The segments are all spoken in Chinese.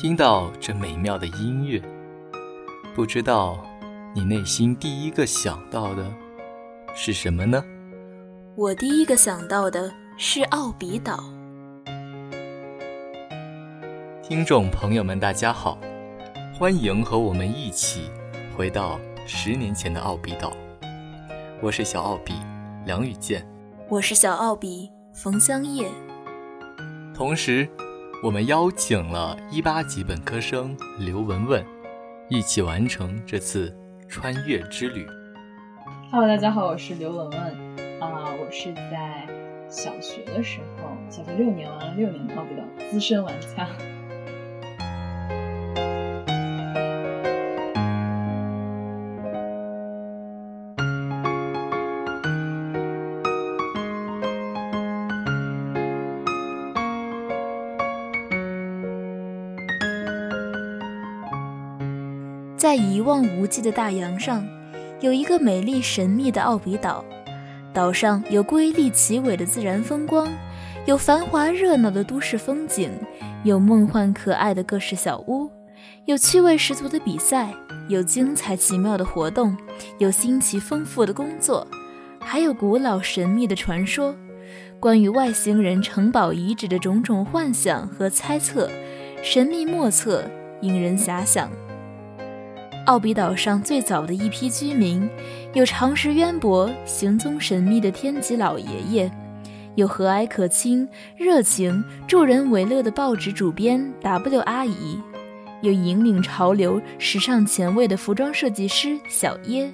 听到这美妙的音乐，不知道你内心第一个想到的是什么呢？我第一个想到的是奥比岛。听众朋友们，大家好，欢迎和我们一起回到十年前的奥比岛。我是小奥比梁宇健，我是小奥比冯香叶。同时，我们邀请了一八级本科生刘文文，一起完成这次穿越之旅。Hello，大家好，我是刘文文。啊，我是在小学的时候，小学六年玩了六年奥比岛，资深玩家。一望无际的大洋上，有一个美丽神秘的奥比岛。岛上有瑰丽奇伟的自然风光，有繁华热闹的都市风景，有梦幻可爱的各式小屋，有趣味十足的比赛，有精彩奇妙的活动，有新奇丰富的工作，还有古老神秘的传说。关于外星人城堡遗址的种种幻想和猜测，神秘莫测，引人遐想。奥比岛上最早的一批居民，有常识渊博、行踪神秘的天极老爷爷，有和蔼可亲、热情、助人为乐的报纸主编 W 阿姨，有引领潮流、时尚前卫的服装设计师小耶。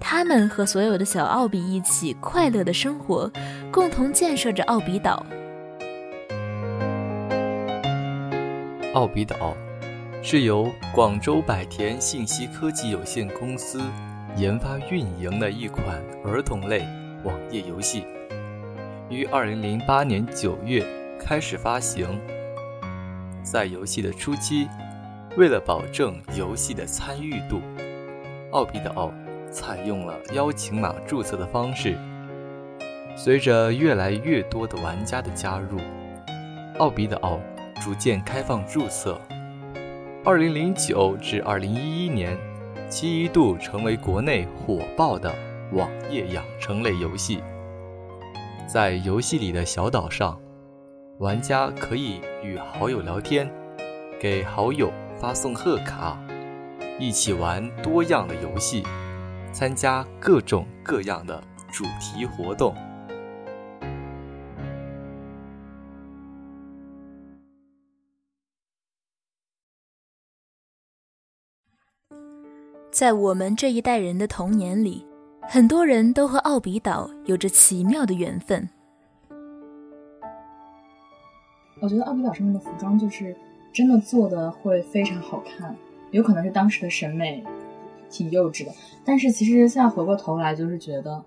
他们和所有的小奥比一起快乐的生活，共同建设着奥比岛。奥比岛。是由广州百田信息科技有限公司研发运营的一款儿童类网页游戏，于二零零八年九月开始发行。在游戏的初期，为了保证游戏的参与度，奥比岛采用了邀请码注册的方式。随着越来越多的玩家的加入，奥比岛逐渐开放注册。二零零九至二零一一年，其一度成为国内火爆的网页养成类游戏。在游戏里的小岛上，玩家可以与好友聊天，给好友发送贺卡，一起玩多样的游戏，参加各种各样的主题活动。在我们这一代人的童年里，很多人都和奥比岛有着奇妙的缘分。我觉得奥比岛上面的服装就是真的做的会非常好看，有可能是当时的审美挺幼稚的，但是其实现在回过头来就是觉得，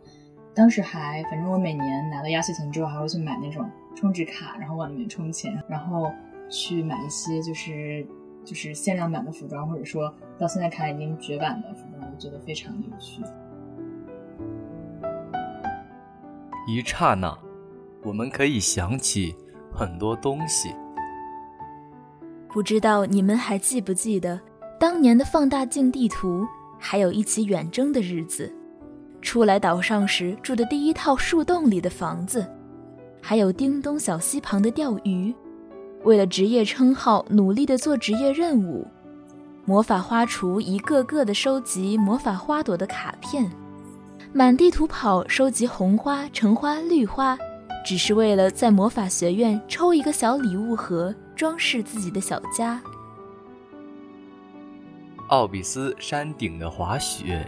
当时还反正我每年拿了压岁钱之后还会去买那种充值卡，然后往里面充钱，然后去买一些就是。就是限量版的服装，或者说到现在看已经绝版的服装，我觉得非常有趣。一刹那，我们可以想起很多东西。不知道你们还记不记得当年的放大镜地图，还有一起远征的日子，初来岛上时住的第一套树洞里的房子，还有叮咚小溪旁的钓鱼。为了职业称号，努力的做职业任务，魔法花厨一个个的收集魔法花朵的卡片，满地图跑收集红花、橙花、绿花，只是为了在魔法学院抽一个小礼物盒，装饰自己的小家。奥比斯山顶的滑雪，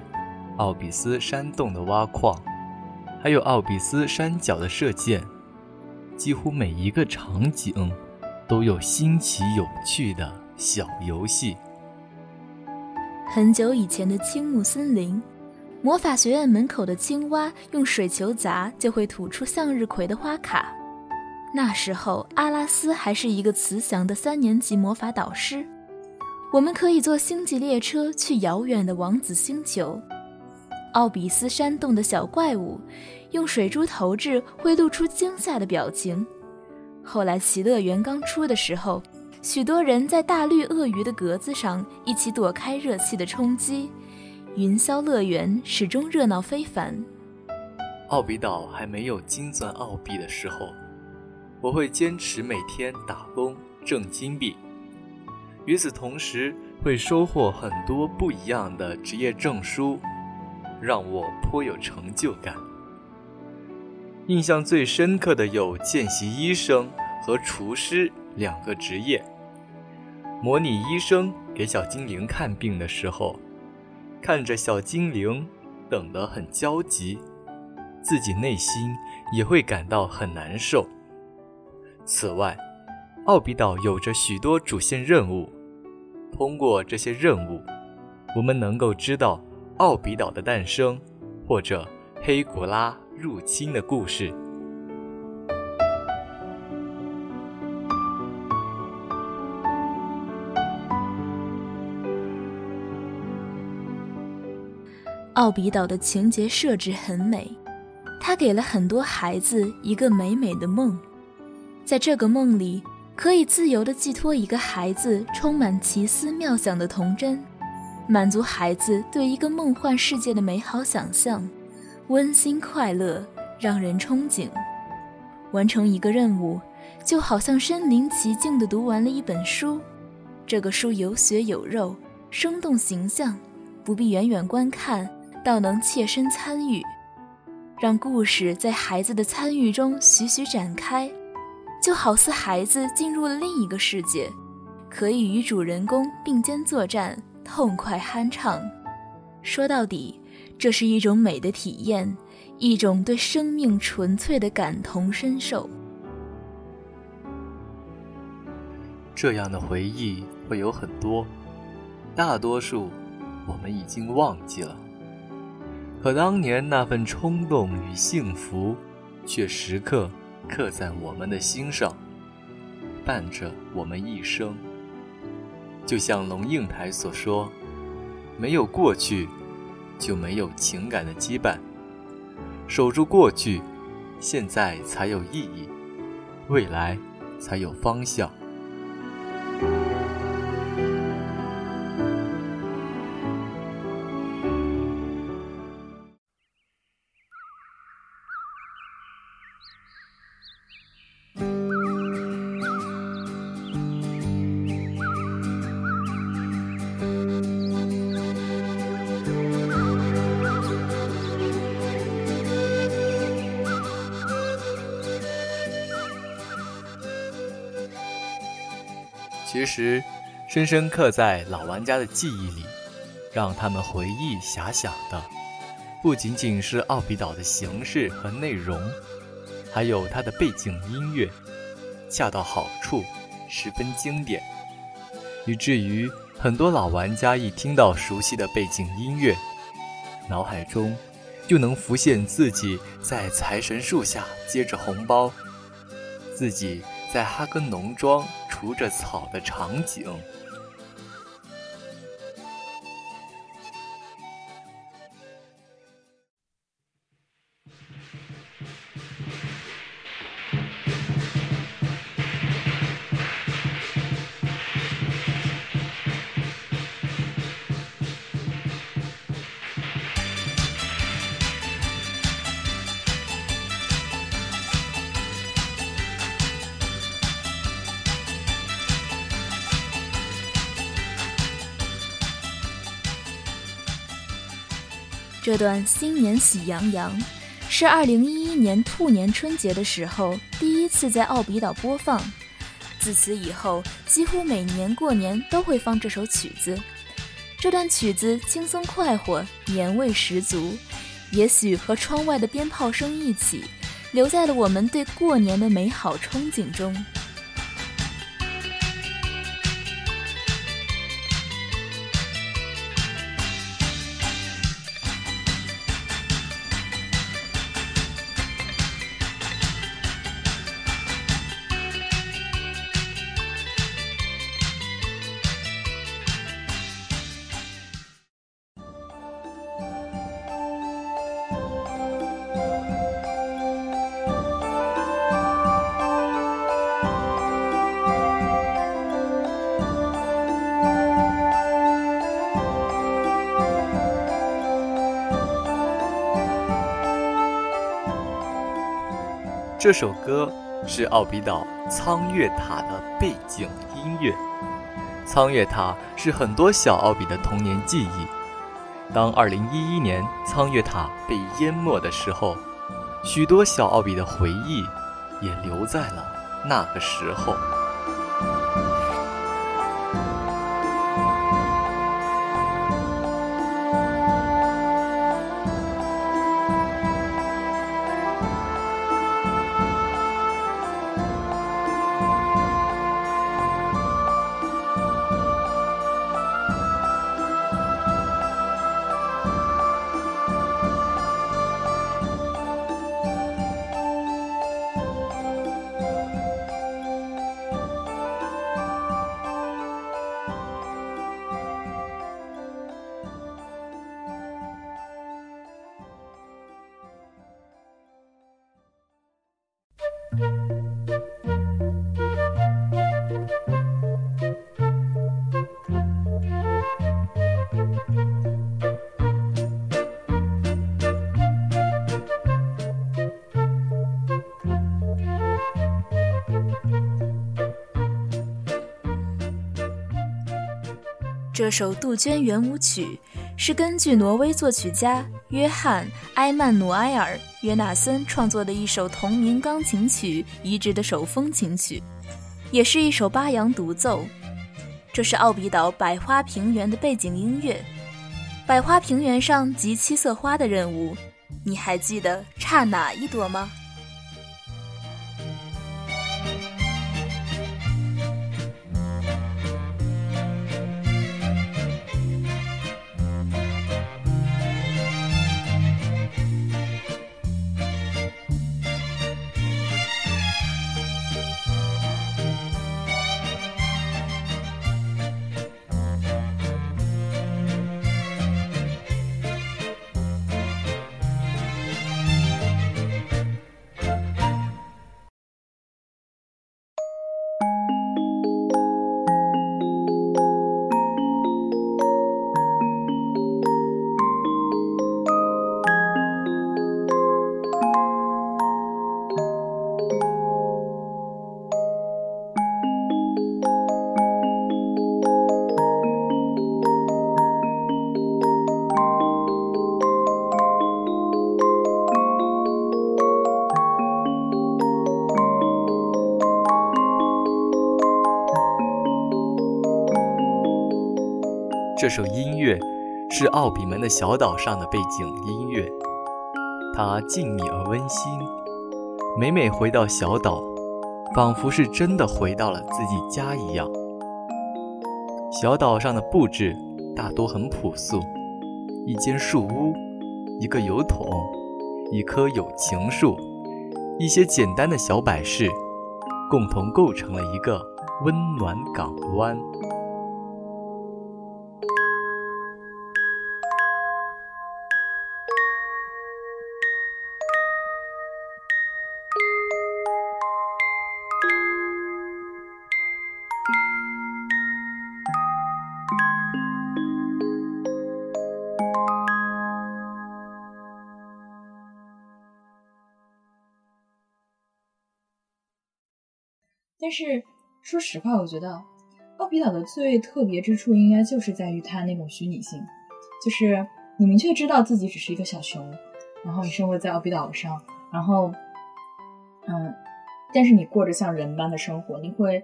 奥比斯山洞的挖矿，还有奥比斯山脚的射箭，几乎每一个场景。都有新奇有趣的小游戏。很久以前的青木森林，魔法学院门口的青蛙用水球砸，就会吐出向日葵的花卡。那时候，阿拉斯还是一个慈祥的三年级魔法导师。我们可以坐星际列车去遥远的王子星球。奥比斯山洞的小怪物，用水珠投掷会露出惊吓的表情。后来，奇乐园刚出的时候，许多人在大绿鳄鱼的格子上一起躲开热气的冲击，云霄乐园始终热闹非凡。奥比岛还没有金钻奥币的时候，我会坚持每天打工挣金币，与此同时会收获很多不一样的职业证书，让我颇有成就感。印象最深刻的有见习医生和厨师两个职业。模拟医生给小精灵看病的时候，看着小精灵等得很焦急，自己内心也会感到很难受。此外，奥比岛有着许多主线任务，通过这些任务，我们能够知道奥比岛的诞生，或者黑古拉入侵的故事。奥比岛的情节设置很美，它给了很多孩子一个美美的梦，在这个梦里，可以自由地寄托一个孩子充满奇思妙想的童真，满足孩子对一个梦幻世界的美好想象，温馨快乐，让人憧憬。完成一个任务，就好像身临其境地读完了一本书，这个书有血有肉，生动形象，不必远远观看。倒能切身参与，让故事在孩子的参与中徐徐展开，就好似孩子进入了另一个世界，可以与主人公并肩作战，痛快酣畅。说到底，这是一种美的体验，一种对生命纯粹的感同身受。这样的回忆会有很多，大多数我们已经忘记了。可当年那份冲动与幸福，却时刻刻在我们的心上，伴着我们一生。就像龙应台所说：“没有过去，就没有情感的羁绊。守住过去，现在才有意义，未来才有方向。”其实，深深刻在老玩家的记忆里，让他们回忆遐想的，不仅仅是奥比岛的形式和内容，还有它的背景音乐，恰到好处，十分经典，以至于很多老玩家一听到熟悉的背景音乐，脑海中就能浮现自己在财神树下接着红包，自己在哈根农庄。读着草的场景。这段新年喜洋洋，是二零一一年兔年春节的时候第一次在奥比岛播放。自此以后，几乎每年过年都会放这首曲子。这段曲子轻松快活，年味十足，也许和窗外的鞭炮声一起，留在了我们对过年的美好憧憬中。这首歌是奥比岛苍月塔的背景音乐。苍月塔是很多小奥比的童年记忆。当2011年苍月塔被淹没的时候，许多小奥比的回忆也留在了那个时候。这首杜鹃圆舞曲是根据挪威作曲家约翰·埃曼努埃尔·约纳森创作的一首同名钢琴曲移植的手风琴曲，也是一首巴扬独奏。这是奥比岛百花平原的背景音乐。百花平原上集七色花的任务，你还记得差哪一朵吗？这首音乐是奥比门的小岛上的背景音乐，它静谧而温馨。每每回到小岛，仿佛是真的回到了自己家一样。小岛上的布置大多很朴素，一间树屋，一个油桶，一棵有情树，一些简单的小摆饰，共同构成了一个温暖港湾。但是说实话，我觉得奥比岛的最特别之处，应该就是在于它那种虚拟性，就是你明确知道自己只是一个小熊，然后你生活在奥比岛上，然后，嗯，但是你过着像人般的生活，你会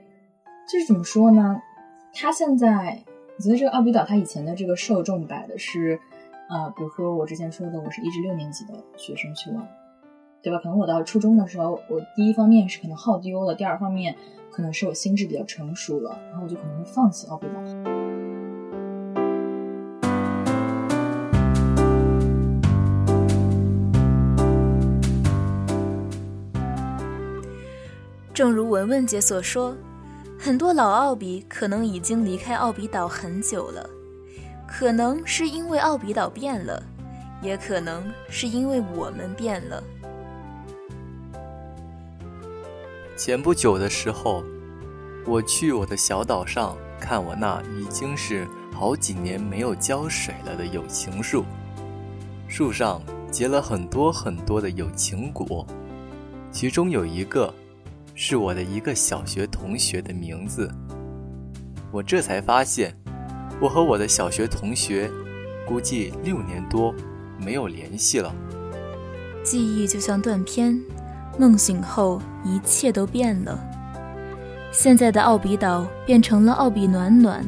就是怎么说呢？它现在，我觉得这个奥比岛它以前的这个受众摆的是，呃，比如说我之前说的，我是一至六年级的学生去玩。对吧？可能我到初中的时候，我第一方面是可能耗丢了，第二方面可能是我心智比较成熟了，然后我就可能会放弃奥比岛。正如文文姐所说，很多老奥比可能已经离开奥比岛很久了，可能是因为奥比岛变了，也可能是因为我们变了。前不久的时候，我去我的小岛上看我那已经是好几年没有浇水了的友情树，树上结了很多很多的友情果，其中有一个是我的一个小学同学的名字。我这才发现，我和我的小学同学估计六年多没有联系了。记忆就像断片，梦醒后一切都变了。现在的奥比岛变成了奥比暖暖。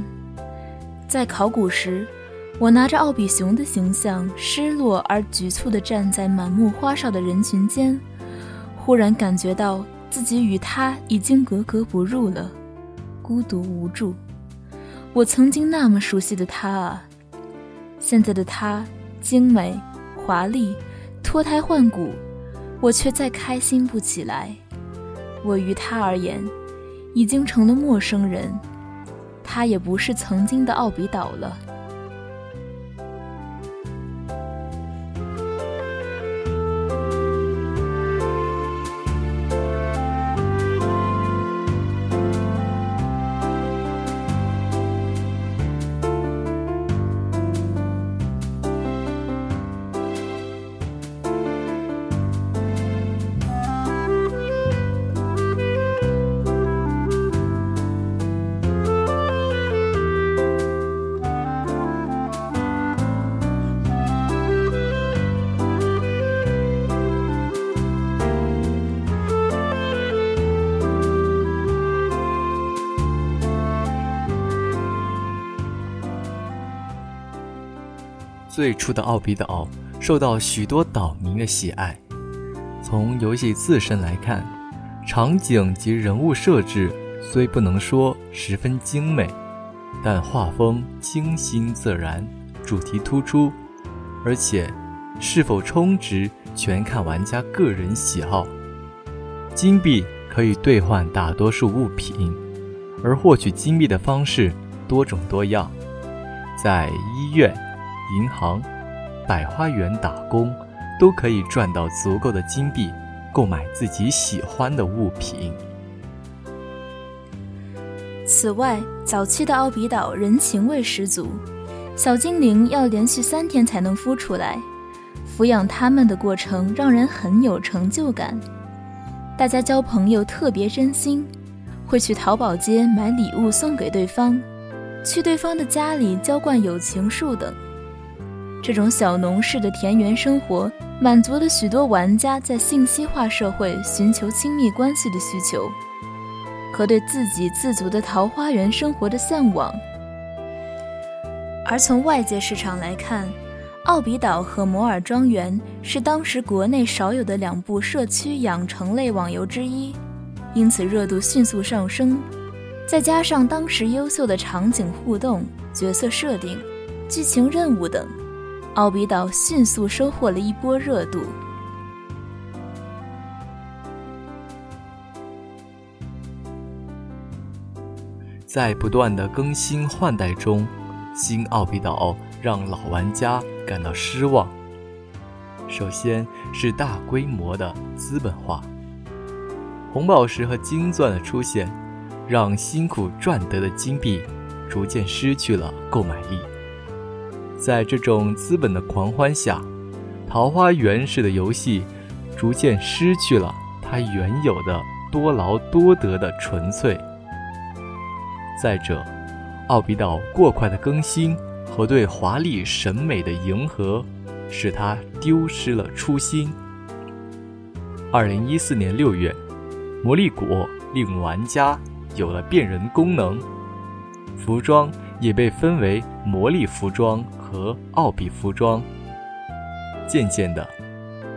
在考古时，我拿着奥比熊的形象，失落而局促地站在满目花哨的人群间，忽然感觉到自己与他已经格格不入了，孤独无助。我曾经那么熟悉的他啊，现在的他精美、华丽。脱胎换骨，我却再开心不起来。我于他而言，已经成了陌生人，他也不是曾经的奥比岛了。最初的奥比岛受到许多岛民的喜爱。从游戏自身来看，场景及人物设置虽不能说十分精美，但画风清新自然，主题突出，而且是否充值全看玩家个人喜好。金币可以兑换大多数物品，而获取金币的方式多种多样，在医院。银行、百花园打工，都可以赚到足够的金币，购买自己喜欢的物品。此外，早期的奥比岛人情味十足，小精灵要连续三天才能孵出来，抚养它们的过程让人很有成就感。大家交朋友特别真心，会去淘宝街买礼物送给对方，去对方的家里浇灌友情树等。这种小农式的田园生活，满足了许多玩家在信息化社会寻求亲密关系的需求和对自给自足的桃花源生活的向往。而从外界市场来看，《奥比岛》和《摩尔庄园》是当时国内少有的两部社区养成类网游之一，因此热度迅速上升。再加上当时优秀的场景互动、角色设定、剧情任务等。奥比岛迅速收获了一波热度。在不断的更新换代中，新奥比岛让老玩家感到失望。首先是大规模的资本化，红宝石和金钻的出现，让辛苦赚得的金币逐渐失去了购买力。在这种资本的狂欢下，桃花源式的游戏逐渐失去了它原有的多劳多得的纯粹。再者，奥比岛过快的更新和对华丽审美的迎合，使它丢失了初心。二零一四年六月，魔力果令玩家有了变人功能，服装也被分为魔力服装。和奥比服装，渐渐的，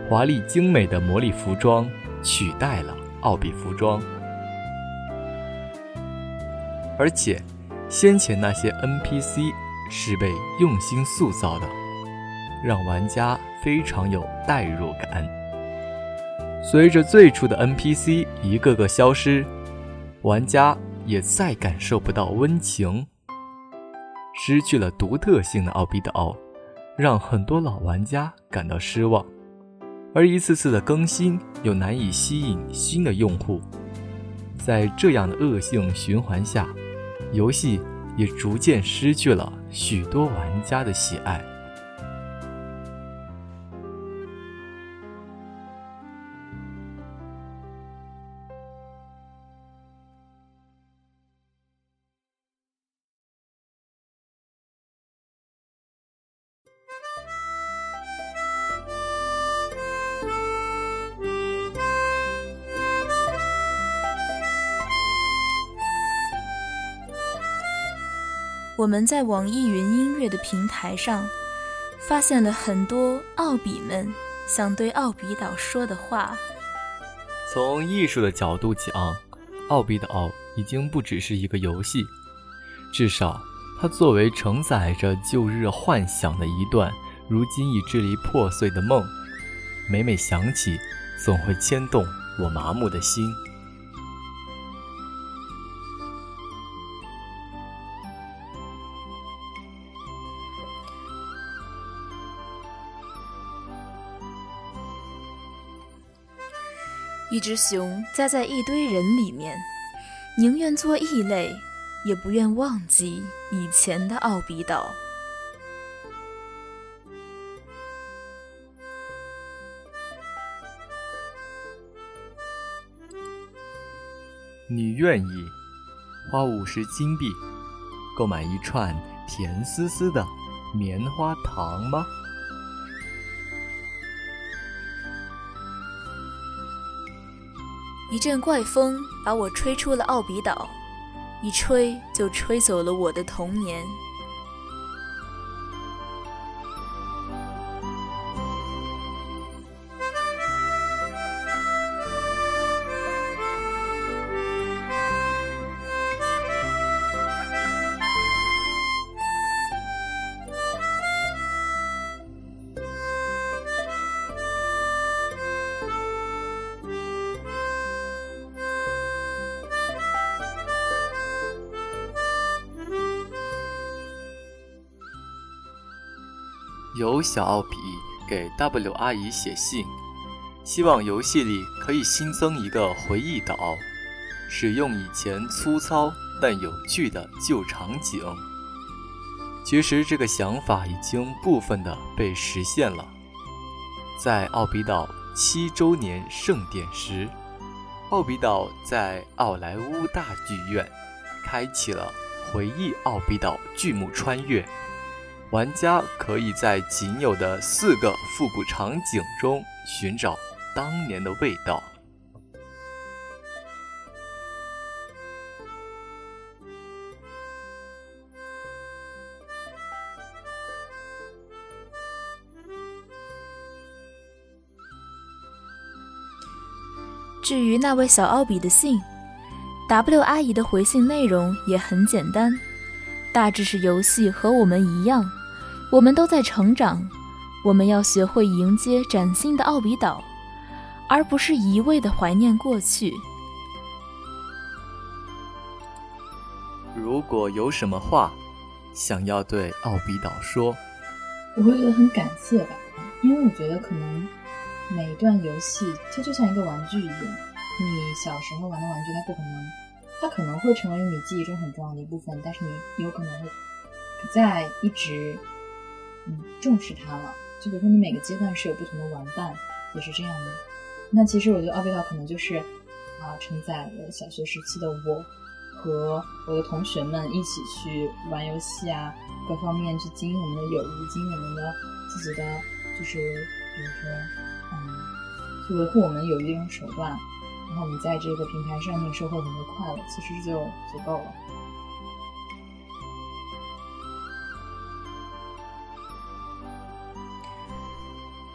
华丽精美的魔力服装取代了奥比服装，而且，先前那些 NPC 是被用心塑造的，让玩家非常有代入感。随着最初的 NPC 一个个消失，玩家也再感受不到温情。失去了独特性的奥比岛，让很多老玩家感到失望，而一次次的更新又难以吸引新的用户。在这样的恶性循环下，游戏也逐渐失去了许多玩家的喜爱。我们在网易云音乐的平台上发现了很多奥比们想对奥比岛说的话。从艺术的角度讲，奥比岛已经不只是一个游戏，至少它作为承载着旧日幻想的一段，如今已支离破碎的梦，每每想起，总会牵动我麻木的心。一只熊夹在一堆人里面，宁愿做异类，也不愿忘记以前的奥比岛。你愿意花五十金币购买一串甜丝丝的棉花糖吗？一阵怪风把我吹出了奥比岛，一吹就吹走了我的童年。由小奥比给 W 阿姨写信，希望游戏里可以新增一个回忆岛，使用以前粗糙但有趣的旧场景。其实这个想法已经部分的被实现了，在奥比岛七周年盛典时，奥比岛在奥莱坞大剧院开启了回忆奥比岛剧目穿越。玩家可以在仅有的四个复古场景中寻找当年的味道。至于那位小奥比的信，W 阿姨的回信内容也很简单，大致是游戏和我们一样。我们都在成长，我们要学会迎接崭新的奥比岛，而不是一味的怀念过去。如果有什么话想要对奥比岛说，我会觉得很感谢吧，因为我觉得可能每一段游戏它就像一个玩具一样，你小时候玩的玩具，它不可能，它可能会成为你记忆中很重要的一部分，但是你有可能会不再一直。嗯，重视它了。就比如说，你每个阶段是有不同的玩伴，也是这样的。那其实我觉得奥比岛可能就是啊，承载了小学时期的我和我的同学们一起去玩游戏啊，各方面去经营我们的友谊，经营我们的自己的，就是比如说，嗯，去维护我们友谊的一种手段。然后我们在这个平台上面收获很多快乐，其实就足够了。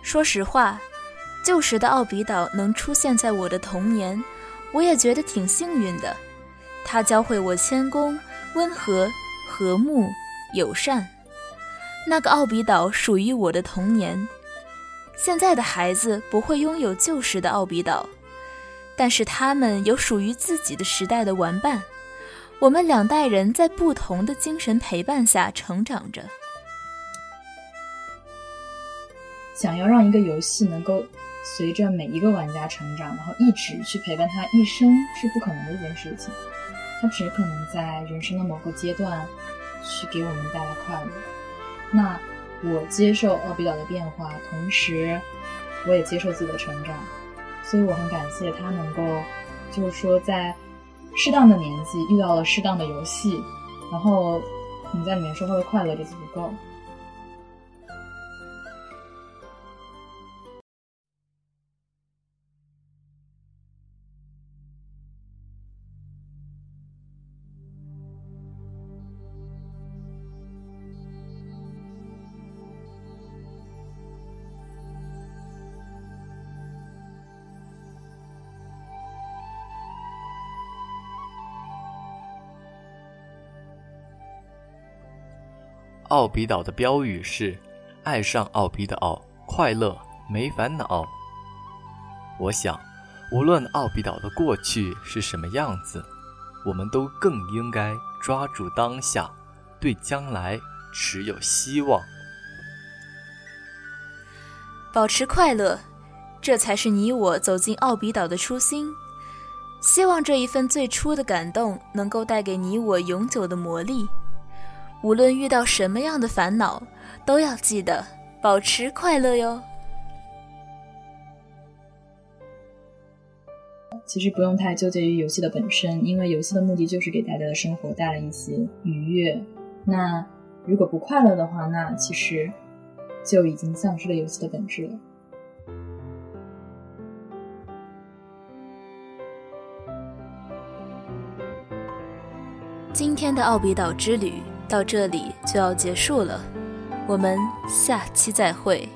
说实话，旧时的奥比岛能出现在我的童年，我也觉得挺幸运的。它教会我谦恭、温和、和睦、友善。那个奥比岛属于我的童年。现在的孩子不会拥有旧时的奥比岛，但是他们有属于自己的时代的玩伴。我们两代人在不同的精神陪伴下成长着。想要让一个游戏能够随着每一个玩家成长，然后一直去陪伴他一生，是不可能的一件事情。它只可能在人生的某个阶段去给我们带来快乐。那我接受奥比岛的变化，同时我也接受自己的成长，所以我很感谢他能够，就是说在适当的年纪遇到了适当的游戏，然后你在里面收获的快乐就足够。奥比岛的标语是“爱上奥比岛，快乐没烦恼”。我想，无论奥比岛的过去是什么样子，我们都更应该抓住当下，对将来持有希望，保持快乐，这才是你我走进奥比岛的初心。希望这一份最初的感动能够带给你我永久的魔力。无论遇到什么样的烦恼，都要记得保持快乐哟。其实不用太纠结于游戏的本身，因为游戏的目的就是给大家的生活带来一些愉悦。那如果不快乐的话，那其实就已经丧失了游戏的本质了。今天的奥比岛之旅到这里就要结束了，我们下期再会。